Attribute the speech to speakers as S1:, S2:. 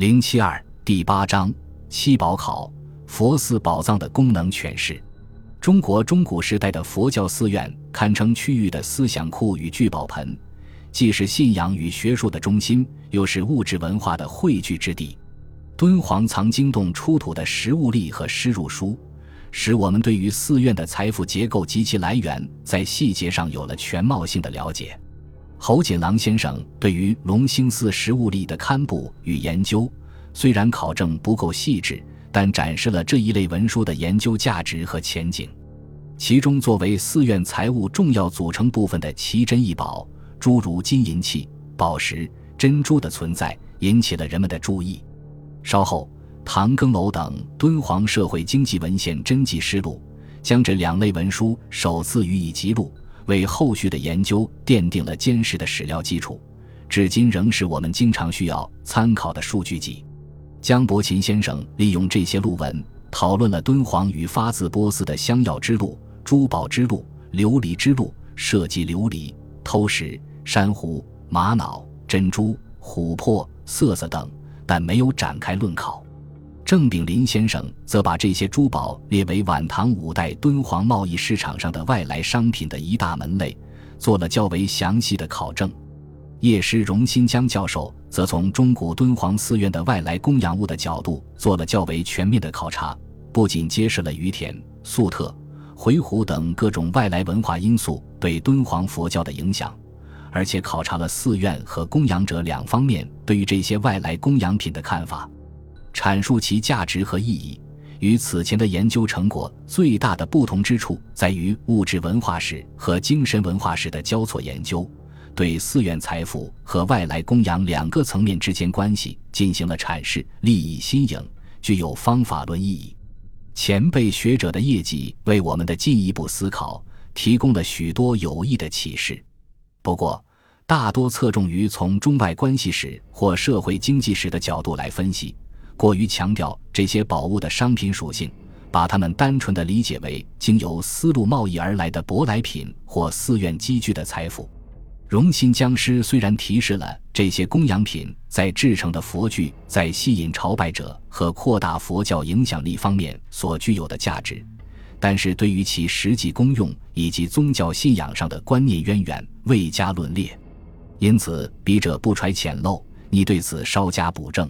S1: 零七二第八章七宝考佛寺宝藏的功能诠释。中国中古时代的佛教寺院堪称区域的思想库与聚宝盆，既是信仰与学术的中心，又是物质文化的汇聚之地。敦煌藏经洞出土的实物历和诗入书，使我们对于寺院的财富结构及其来源，在细节上有了全貌性的了解。侯锦郎先生对于龙兴寺实物历的刊布与研究，虽然考证不够细致，但展示了这一类文书的研究价值和前景。其中，作为寺院财物重要组成部分的奇珍异宝，诸如金银器、宝石、珍珠的存在，引起了人们的注意。稍后，唐更楼等敦煌社会经济文献真迹实录将这两类文书首次予以记录，为后续的研究奠定了坚实的史料基础，至今仍是我们经常需要参考的数据集。江伯琴先生利用这些录文，讨论了敦煌与发自波斯的香药之路、珠宝之路、琉璃之路、设计琉璃、偷石、珊瑚、玛瑙、珍珠、琥珀、瑟瑟等。但没有展开论考，郑炳林先生则把这些珠宝列为晚唐五代敦煌贸易市场上的外来商品的一大门类，做了较为详细的考证。叶师荣新江教授则从中古敦煌寺院的外来供养物的角度做了较为全面的考察，不仅揭示了于田、粟特、回鹘等各种外来文化因素对敦煌佛教的影响。而且考察了寺院和供养者两方面对于这些外来供养品的看法，阐述其价值和意义。与此前的研究成果最大的不同之处在于物质文化史和精神文化史的交错研究，对寺院财富和外来供养两个层面之间关系进行了阐释，利益新颖，具有方法论意义。前辈学者的业绩为我们的进一步思考提供了许多有益的启示。不过，大多侧重于从中外关系史或社会经济史的角度来分析，过于强调这些宝物的商品属性，把它们单纯的理解为经由丝路贸易而来的舶来品或寺院积聚的财富。荣新江师虽然提示了这些供养品在制成的佛具在吸引朝拜者和扩大佛教影响力方面所具有的价值。但是对于其实际功用以及宗教信仰上的观念渊源未加论列，因此笔者不揣浅漏，你对此稍加补正。